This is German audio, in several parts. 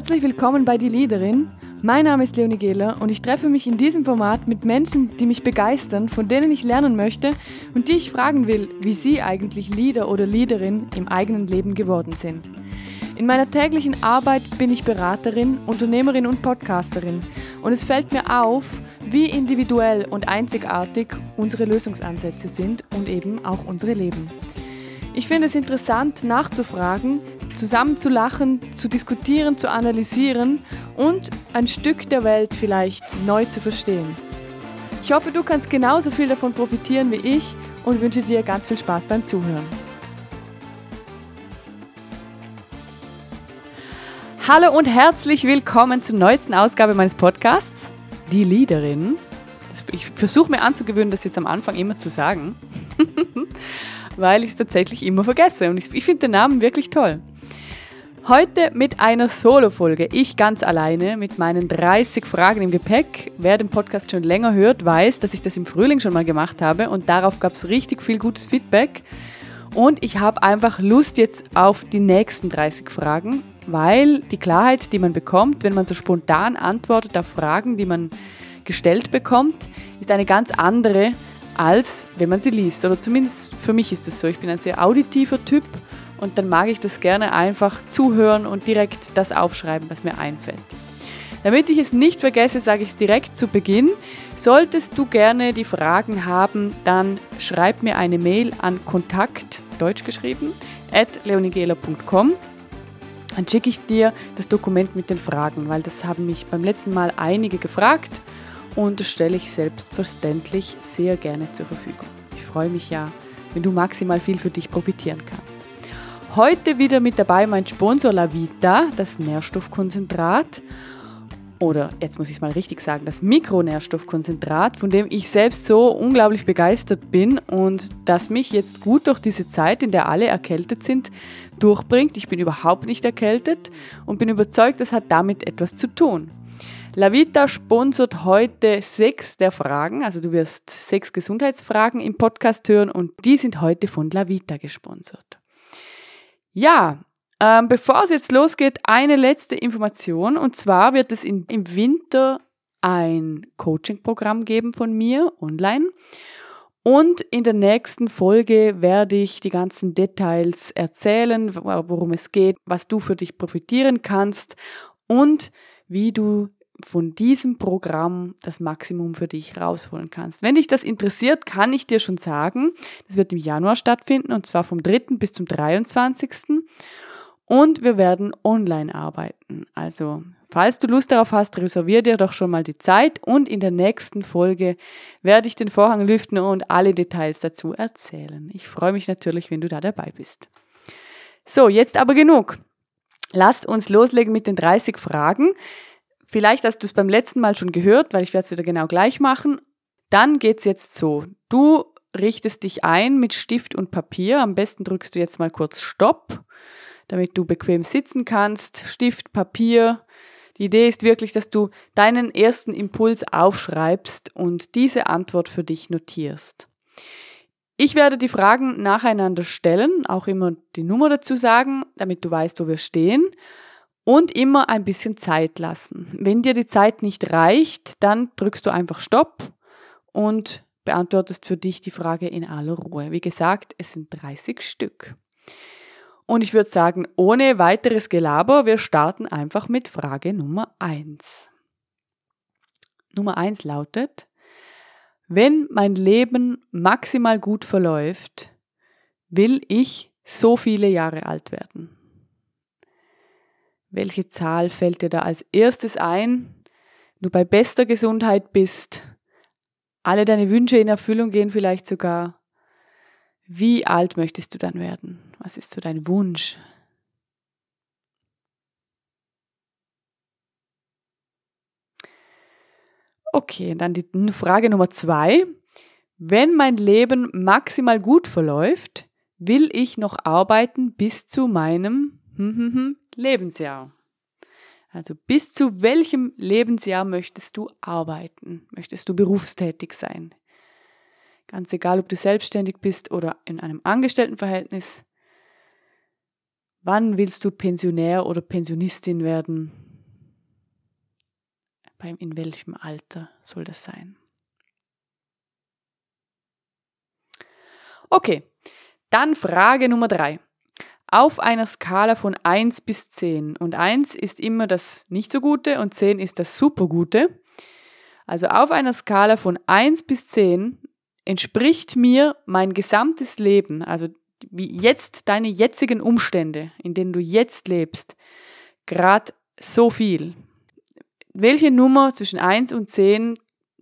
Herzlich willkommen bei Die Leaderin. Mein Name ist Leonie Gehler und ich treffe mich in diesem Format mit Menschen, die mich begeistern, von denen ich lernen möchte und die ich fragen will, wie sie eigentlich Leader oder Leaderin im eigenen Leben geworden sind. In meiner täglichen Arbeit bin ich Beraterin, Unternehmerin und Podcasterin und es fällt mir auf, wie individuell und einzigartig unsere Lösungsansätze sind und eben auch unsere Leben. Ich finde es interessant nachzufragen, zusammen zu lachen, zu diskutieren, zu analysieren und ein Stück der Welt vielleicht neu zu verstehen. Ich hoffe, du kannst genauso viel davon profitieren wie ich und wünsche dir ganz viel Spaß beim Zuhören. Hallo und herzlich willkommen zur neuesten Ausgabe meines Podcasts, Die Leaderin. Ich versuche mir anzugewöhnen, das jetzt am Anfang immer zu sagen, weil ich es tatsächlich immer vergesse. Und ich, ich finde den Namen wirklich toll. Heute mit einer Solo-Folge. Ich ganz alleine mit meinen 30 Fragen im Gepäck. Wer den Podcast schon länger hört, weiß, dass ich das im Frühling schon mal gemacht habe und darauf gab es richtig viel gutes Feedback. Und ich habe einfach Lust jetzt auf die nächsten 30 Fragen, weil die Klarheit, die man bekommt, wenn man so spontan antwortet auf Fragen, die man gestellt bekommt, ist eine ganz andere, als wenn man sie liest. Oder zumindest für mich ist es so. Ich bin ein sehr auditiver Typ und dann mag ich das gerne einfach zuhören und direkt das aufschreiben, was mir einfällt. Damit ich es nicht vergesse, sage ich es direkt zu Beginn. Solltest du gerne die Fragen haben, dann schreib mir eine Mail an kontakt, deutsch geschrieben, at leonigela.com. Dann schicke ich dir das Dokument mit den Fragen, weil das haben mich beim letzten Mal einige gefragt und das stelle ich selbstverständlich sehr gerne zur Verfügung. Ich freue mich ja, wenn du maximal viel für dich profitieren kannst. Heute wieder mit dabei mein Sponsor Lavita, das Nährstoffkonzentrat. Oder jetzt muss ich es mal richtig sagen, das Mikronährstoffkonzentrat, von dem ich selbst so unglaublich begeistert bin und das mich jetzt gut durch diese Zeit, in der alle erkältet sind, durchbringt. Ich bin überhaupt nicht erkältet und bin überzeugt, das hat damit etwas zu tun. Lavita sponsert heute sechs der Fragen, also du wirst sechs Gesundheitsfragen im Podcast hören und die sind heute von Lavita gesponsert. Ja, ähm, bevor es jetzt losgeht, eine letzte Information. Und zwar wird es in, im Winter ein Coaching-Programm geben von mir online. Und in der nächsten Folge werde ich die ganzen Details erzählen, worum es geht, was du für dich profitieren kannst und wie du von diesem Programm das Maximum für dich rausholen kannst. Wenn dich das interessiert, kann ich dir schon sagen, das wird im Januar stattfinden und zwar vom 3. bis zum 23. Und wir werden online arbeiten. Also, falls du Lust darauf hast, reservier dir doch schon mal die Zeit und in der nächsten Folge werde ich den Vorhang lüften und alle Details dazu erzählen. Ich freue mich natürlich, wenn du da dabei bist. So, jetzt aber genug. Lasst uns loslegen mit den 30 Fragen. Vielleicht hast du es beim letzten Mal schon gehört, weil ich werde es wieder genau gleich machen. Dann geht's jetzt so. Du richtest dich ein mit Stift und Papier. Am besten drückst du jetzt mal kurz Stopp, damit du bequem sitzen kannst. Stift, Papier. Die Idee ist wirklich, dass du deinen ersten Impuls aufschreibst und diese Antwort für dich notierst. Ich werde die Fragen nacheinander stellen, auch immer die Nummer dazu sagen, damit du weißt, wo wir stehen. Und immer ein bisschen Zeit lassen. Wenn dir die Zeit nicht reicht, dann drückst du einfach Stopp und beantwortest für dich die Frage in aller Ruhe. Wie gesagt, es sind 30 Stück. Und ich würde sagen, ohne weiteres Gelaber, wir starten einfach mit Frage Nummer 1. Nummer 1 lautet, wenn mein Leben maximal gut verläuft, will ich so viele Jahre alt werden. Welche Zahl fällt dir da als erstes ein? Du bei bester Gesundheit bist, alle deine Wünsche in Erfüllung gehen vielleicht sogar. Wie alt möchtest du dann werden? Was ist so dein Wunsch? Okay, dann die Frage Nummer zwei. Wenn mein Leben maximal gut verläuft, will ich noch arbeiten bis zu meinem hm, hm, hm, Lebensjahr. Also bis zu welchem Lebensjahr möchtest du arbeiten? Möchtest du berufstätig sein? Ganz egal, ob du selbstständig bist oder in einem Angestelltenverhältnis. Wann willst du Pensionär oder Pensionistin werden? In welchem Alter soll das sein? Okay, dann Frage Nummer drei. Auf einer Skala von 1 bis 10 und 1 ist immer das nicht so gute und 10 ist das super gute. Also auf einer Skala von 1 bis 10 entspricht mir mein gesamtes Leben, also wie jetzt deine jetzigen Umstände, in denen du jetzt lebst, gerade so viel. Welche Nummer zwischen 1 und 10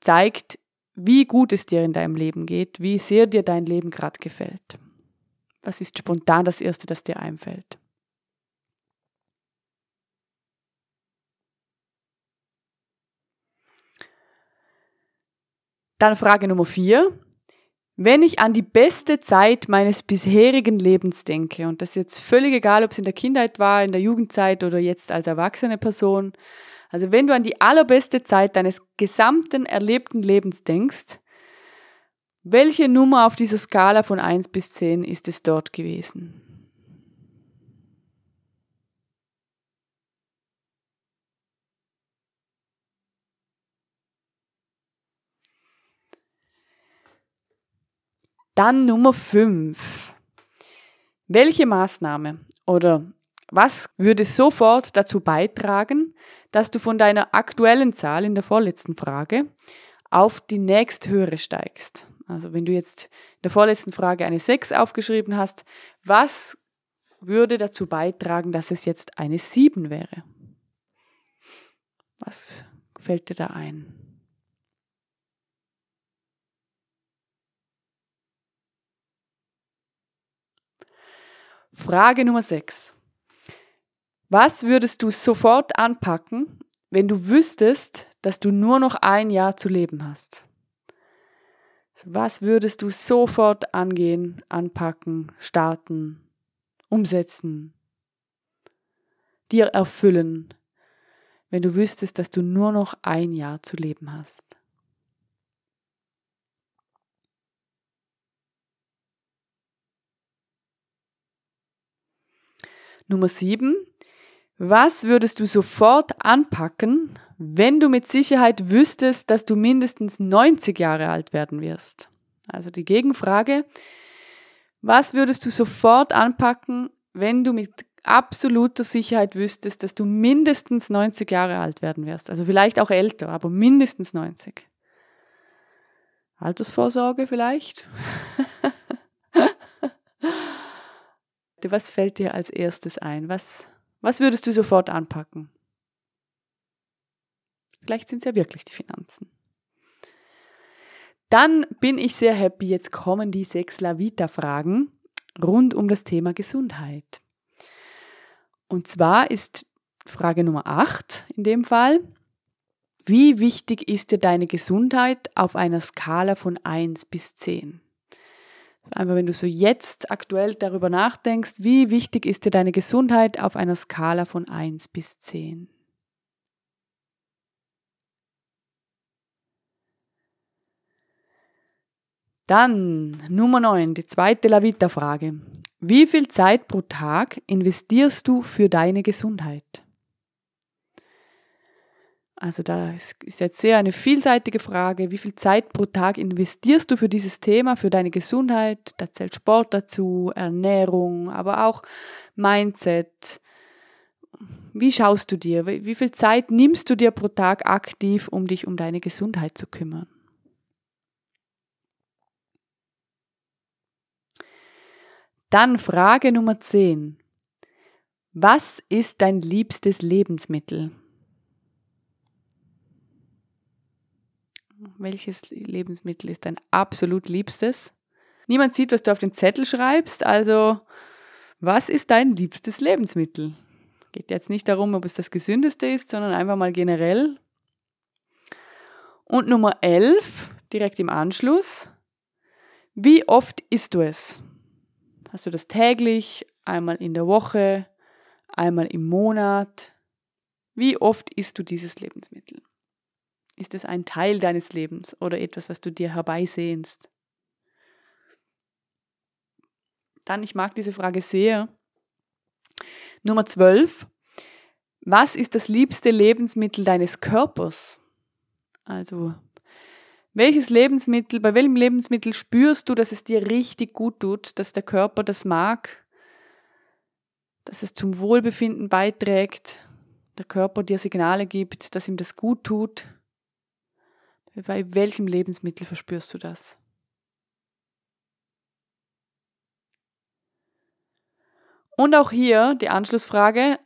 zeigt, wie gut es dir in deinem Leben geht, wie sehr dir dein Leben gerade gefällt? Was ist spontan das Erste, das dir einfällt? Dann Frage Nummer vier. Wenn ich an die beste Zeit meines bisherigen Lebens denke, und das ist jetzt völlig egal, ob es in der Kindheit war, in der Jugendzeit oder jetzt als erwachsene Person, also wenn du an die allerbeste Zeit deines gesamten erlebten Lebens denkst, welche Nummer auf dieser Skala von 1 bis 10 ist es dort gewesen? Dann Nummer 5. Welche Maßnahme oder was würde sofort dazu beitragen, dass du von deiner aktuellen Zahl in der vorletzten Frage auf die nächsthöhere steigst? Also wenn du jetzt in der vorletzten Frage eine 6 aufgeschrieben hast, was würde dazu beitragen, dass es jetzt eine 7 wäre? Was fällt dir da ein? Frage Nummer 6. Was würdest du sofort anpacken, wenn du wüsstest, dass du nur noch ein Jahr zu leben hast? Was würdest du sofort angehen, anpacken, starten, umsetzen, dir erfüllen, wenn du wüsstest, dass du nur noch ein Jahr zu leben hast? Nummer sieben. Was würdest du sofort anpacken, wenn du mit Sicherheit wüsstest, dass du mindestens 90 Jahre alt werden wirst? Also die Gegenfrage. Was würdest du sofort anpacken, wenn du mit absoluter Sicherheit wüsstest, dass du mindestens 90 Jahre alt werden wirst? Also vielleicht auch älter, aber mindestens 90. Altersvorsorge vielleicht? was fällt dir als erstes ein? Was, was würdest du sofort anpacken? Vielleicht sind es ja wirklich die Finanzen. Dann bin ich sehr happy. Jetzt kommen die sechs Lavita-Fragen rund um das Thema Gesundheit. Und zwar ist Frage Nummer 8 in dem Fall. Wie wichtig ist dir deine Gesundheit auf einer Skala von 1 bis 10? Einfach wenn du so jetzt aktuell darüber nachdenkst, wie wichtig ist dir deine Gesundheit auf einer Skala von 1 bis 10? Dann Nummer 9, die zweite Lavita-Frage. Wie viel Zeit pro Tag investierst du für deine Gesundheit? Also da ist jetzt sehr eine vielseitige Frage. Wie viel Zeit pro Tag investierst du für dieses Thema, für deine Gesundheit? Da zählt Sport dazu, Ernährung, aber auch Mindset. Wie schaust du dir? Wie viel Zeit nimmst du dir pro Tag aktiv, um dich um deine Gesundheit zu kümmern? Dann Frage Nummer 10. Was ist dein liebstes Lebensmittel? Welches Lebensmittel ist dein absolut liebstes? Niemand sieht, was du auf den Zettel schreibst, also was ist dein liebstes Lebensmittel? Geht jetzt nicht darum, ob es das gesündeste ist, sondern einfach mal generell. Und Nummer 11, direkt im Anschluss. Wie oft isst du es? Hast du das täglich, einmal in der Woche, einmal im Monat? Wie oft isst du dieses Lebensmittel? Ist es ein Teil deines Lebens oder etwas, was du dir herbeisehnst? Dann, ich mag diese Frage sehr. Nummer 12. Was ist das liebste Lebensmittel deines Körpers? Also, welches Lebensmittel, bei welchem Lebensmittel spürst du, dass es dir richtig gut tut, dass der Körper das mag, dass es zum Wohlbefinden beiträgt, der Körper dir Signale gibt, dass ihm das gut tut? Bei welchem Lebensmittel verspürst du das? Und auch hier die Anschlussfrage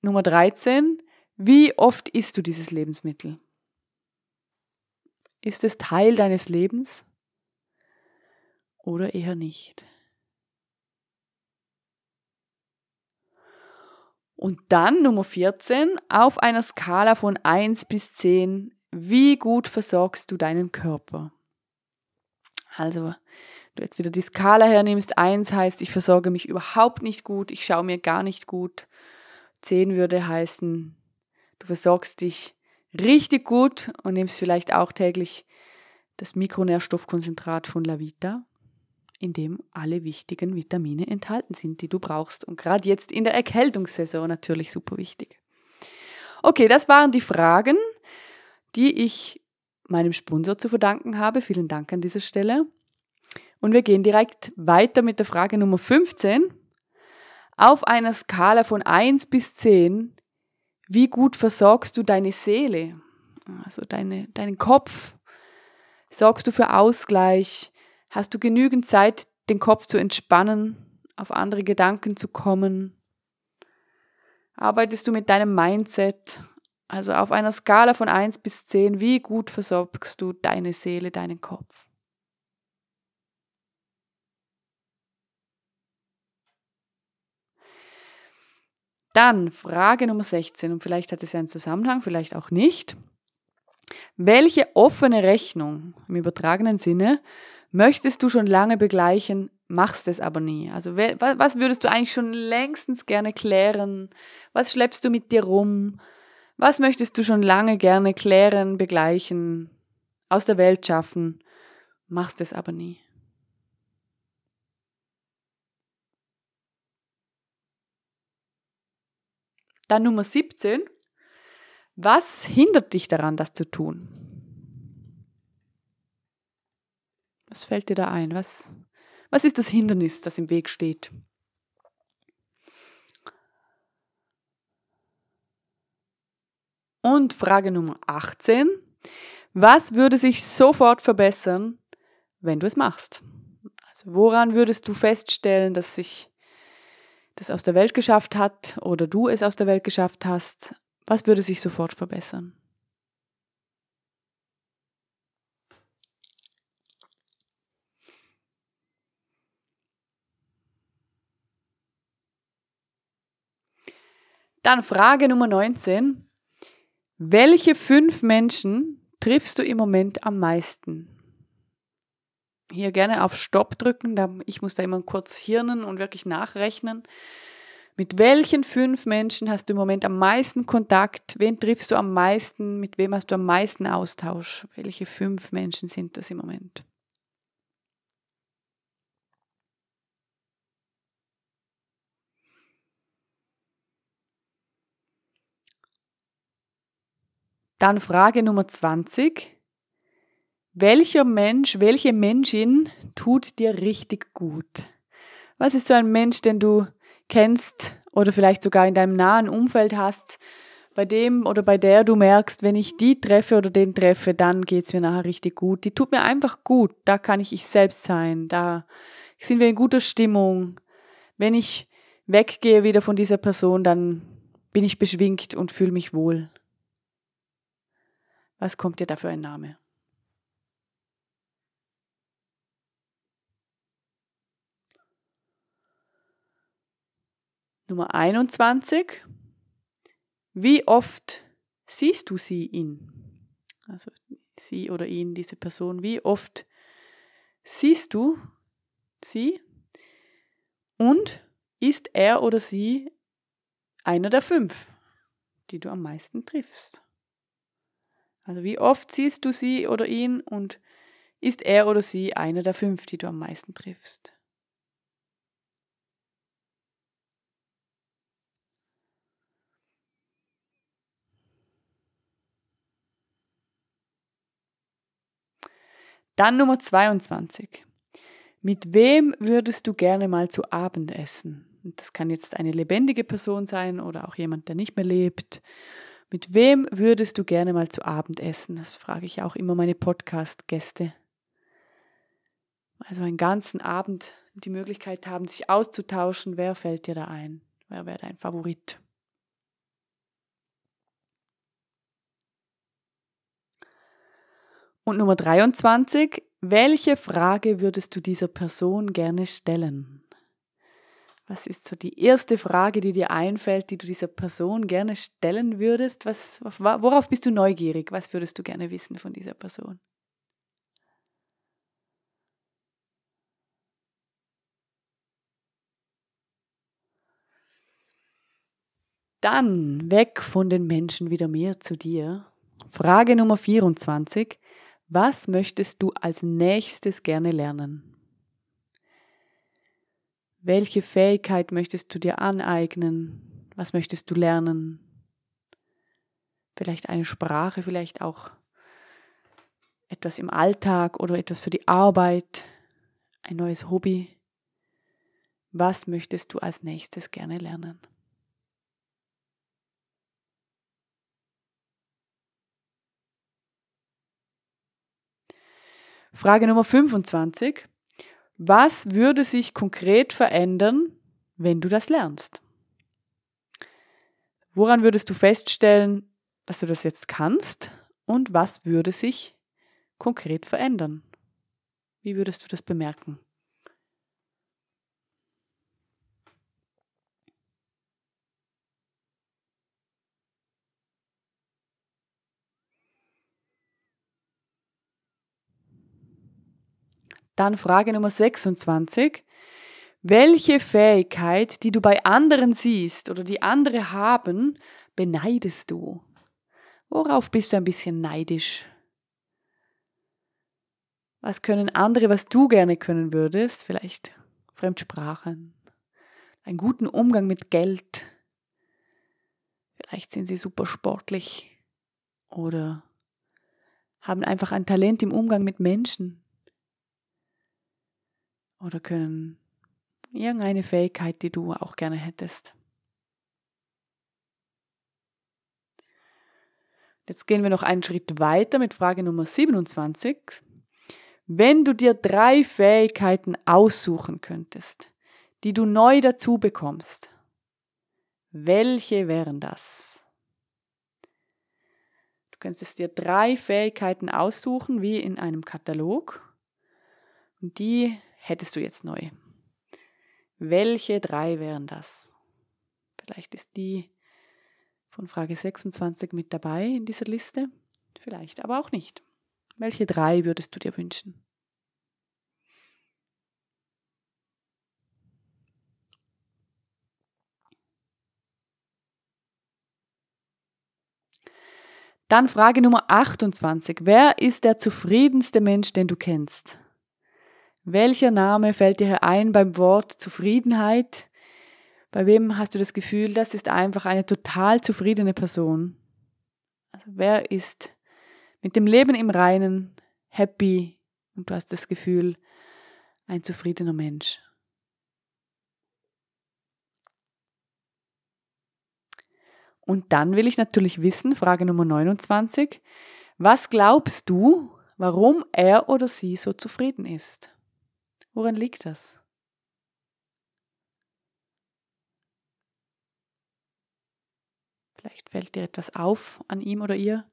Nummer 13. Wie oft isst du dieses Lebensmittel? Ist es Teil deines Lebens oder eher nicht? Und dann Nummer 14, auf einer Skala von 1 bis 10, wie gut versorgst du deinen Körper? Also, du jetzt wieder die Skala hernimmst, 1 heißt, ich versorge mich überhaupt nicht gut, ich schaue mir gar nicht gut. 10 würde heißen, du versorgst dich richtig gut und nimmst vielleicht auch täglich das Mikronährstoffkonzentrat von Lavita, in dem alle wichtigen Vitamine enthalten sind, die du brauchst. Und gerade jetzt in der Erkältungssaison natürlich super wichtig. Okay, das waren die Fragen, die ich meinem Sponsor zu verdanken habe. Vielen Dank an dieser Stelle. Und wir gehen direkt weiter mit der Frage Nummer 15. Auf einer Skala von 1 bis 10 wie gut versorgst du deine Seele, also deine, deinen Kopf? Sorgst du für Ausgleich? Hast du genügend Zeit, den Kopf zu entspannen, auf andere Gedanken zu kommen? Arbeitest du mit deinem Mindset? Also auf einer Skala von 1 bis 10, wie gut versorgst du deine Seele, deinen Kopf? Dann Frage Nummer 16 und vielleicht hat es ja einen Zusammenhang, vielleicht auch nicht. Welche offene Rechnung im übertragenen Sinne möchtest du schon lange begleichen, machst es aber nie? Also was würdest du eigentlich schon längstens gerne klären? Was schleppst du mit dir rum? Was möchtest du schon lange gerne klären, begleichen, aus der Welt schaffen, machst es aber nie? Dann Nummer 17. Was hindert dich daran, das zu tun? Was fällt dir da ein? Was, was ist das Hindernis, das im Weg steht? Und Frage Nummer 18. Was würde sich sofort verbessern, wenn du es machst? Also woran würdest du feststellen, dass sich das aus der Welt geschafft hat oder du es aus der Welt geschafft hast, was würde sich sofort verbessern? Dann Frage Nummer 19. Welche fünf Menschen triffst du im Moment am meisten? Hier gerne auf Stopp drücken. Ich muss da immer kurz hirnen und wirklich nachrechnen. Mit welchen fünf Menschen hast du im Moment am meisten Kontakt? Wen triffst du am meisten? Mit wem hast du am meisten Austausch? Welche fünf Menschen sind das im Moment? Dann Frage Nummer 20. Welcher Mensch, welche Menschin tut dir richtig gut? Was ist so ein Mensch, den du kennst oder vielleicht sogar in deinem nahen Umfeld hast, bei dem oder bei der du merkst, wenn ich die treffe oder den treffe, dann geht's mir nachher richtig gut. Die tut mir einfach gut. Da kann ich ich selbst sein. Da sind wir in guter Stimmung. Wenn ich weggehe wieder von dieser Person, dann bin ich beschwingt und fühle mich wohl. Was kommt dir da für ein Name? Nummer 21. Wie oft siehst du sie, ihn? Also sie oder ihn, diese Person. Wie oft siehst du sie? Und ist er oder sie einer der fünf, die du am meisten triffst? Also wie oft siehst du sie oder ihn und ist er oder sie einer der fünf, die du am meisten triffst? Dann Nummer 22. Mit wem würdest du gerne mal zu Abend essen? Das kann jetzt eine lebendige Person sein oder auch jemand, der nicht mehr lebt. Mit wem würdest du gerne mal zu Abend essen? Das frage ich auch immer meine Podcast-Gäste. Also einen ganzen Abend die Möglichkeit haben, sich auszutauschen. Wer fällt dir da ein? Wer wäre dein Favorit? Und Nummer 23. Welche Frage würdest du dieser Person gerne stellen? Was ist so die erste Frage, die dir einfällt, die du dieser Person gerne stellen würdest? Was, worauf bist du neugierig? Was würdest du gerne wissen von dieser Person? Dann weg von den Menschen wieder mehr zu dir. Frage Nummer 24. Was möchtest du als nächstes gerne lernen? Welche Fähigkeit möchtest du dir aneignen? Was möchtest du lernen? Vielleicht eine Sprache, vielleicht auch etwas im Alltag oder etwas für die Arbeit, ein neues Hobby. Was möchtest du als nächstes gerne lernen? Frage Nummer 25. Was würde sich konkret verändern, wenn du das lernst? Woran würdest du feststellen, dass du das jetzt kannst und was würde sich konkret verändern? Wie würdest du das bemerken? Dann Frage Nummer 26. Welche Fähigkeit, die du bei anderen siehst oder die andere haben, beneidest du? Worauf bist du ein bisschen neidisch? Was können andere, was du gerne können würdest? Vielleicht Fremdsprachen, einen guten Umgang mit Geld. Vielleicht sind sie super sportlich oder haben einfach ein Talent im Umgang mit Menschen oder können irgendeine Fähigkeit, die du auch gerne hättest. Jetzt gehen wir noch einen Schritt weiter mit Frage Nummer 27. Wenn du dir drei Fähigkeiten aussuchen könntest, die du neu dazu bekommst, welche wären das? Du könntest dir drei Fähigkeiten aussuchen, wie in einem Katalog, und die hättest du jetzt neu? Welche drei wären das? Vielleicht ist die von Frage 26 mit dabei in dieser Liste, vielleicht aber auch nicht. Welche drei würdest du dir wünschen? Dann Frage Nummer 28. Wer ist der zufriedenste Mensch, den du kennst? Welcher Name fällt dir ein beim Wort Zufriedenheit? Bei wem hast du das Gefühl, das ist einfach eine total zufriedene Person? Also wer ist mit dem Leben im Reinen happy und du hast das Gefühl, ein zufriedener Mensch? Und dann will ich natürlich wissen, Frage Nummer 29, was glaubst du, warum er oder sie so zufrieden ist? Woran liegt das? Vielleicht fällt dir etwas auf an ihm oder ihr.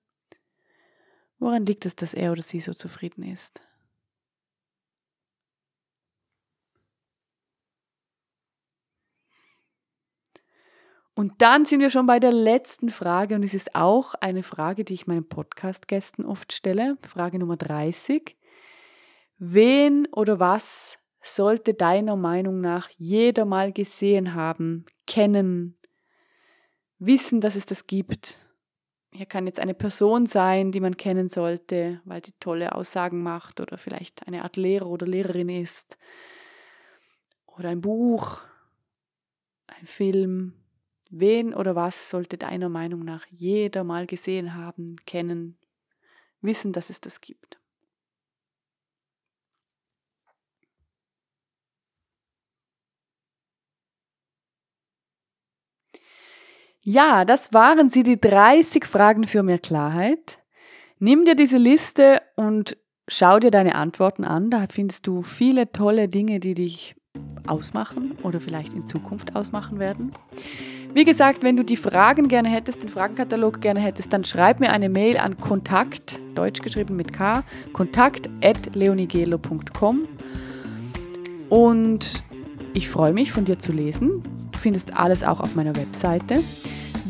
Woran liegt es, dass er oder sie so zufrieden ist? Und dann sind wir schon bei der letzten Frage und es ist auch eine Frage, die ich meinen Podcast-Gästen oft stelle. Frage Nummer 30. Wen oder was sollte deiner Meinung nach jeder mal gesehen haben, kennen, wissen, dass es das gibt? Hier kann jetzt eine Person sein, die man kennen sollte, weil die tolle Aussagen macht oder vielleicht eine Art Lehrer oder Lehrerin ist. Oder ein Buch, ein Film. Wen oder was sollte deiner Meinung nach jeder mal gesehen haben, kennen, wissen, dass es das gibt? Ja, das waren sie, die 30 Fragen für mehr Klarheit. Nimm dir diese Liste und schau dir deine Antworten an. Da findest du viele tolle Dinge, die dich ausmachen oder vielleicht in Zukunft ausmachen werden. Wie gesagt, wenn du die Fragen gerne hättest, den Fragenkatalog gerne hättest, dann schreib mir eine Mail an kontakt, deutsch geschrieben mit K, kontakt at leonigelo.com und ich freue mich, von dir zu lesen. Du findest alles auch auf meiner Webseite.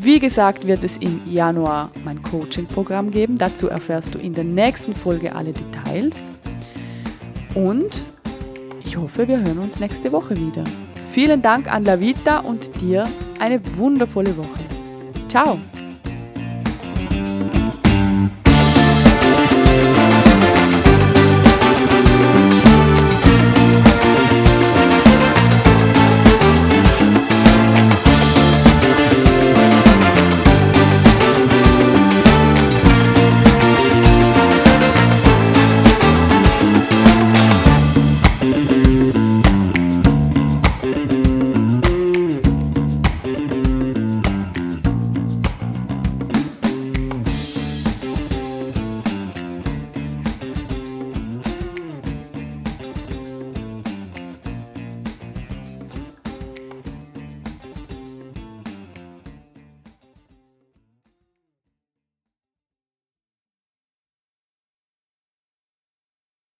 Wie gesagt, wird es im Januar mein Coaching-Programm geben. Dazu erfährst du in der nächsten Folge alle Details. Und ich hoffe, wir hören uns nächste Woche wieder. Vielen Dank an Lavita und dir eine wundervolle Woche. Ciao!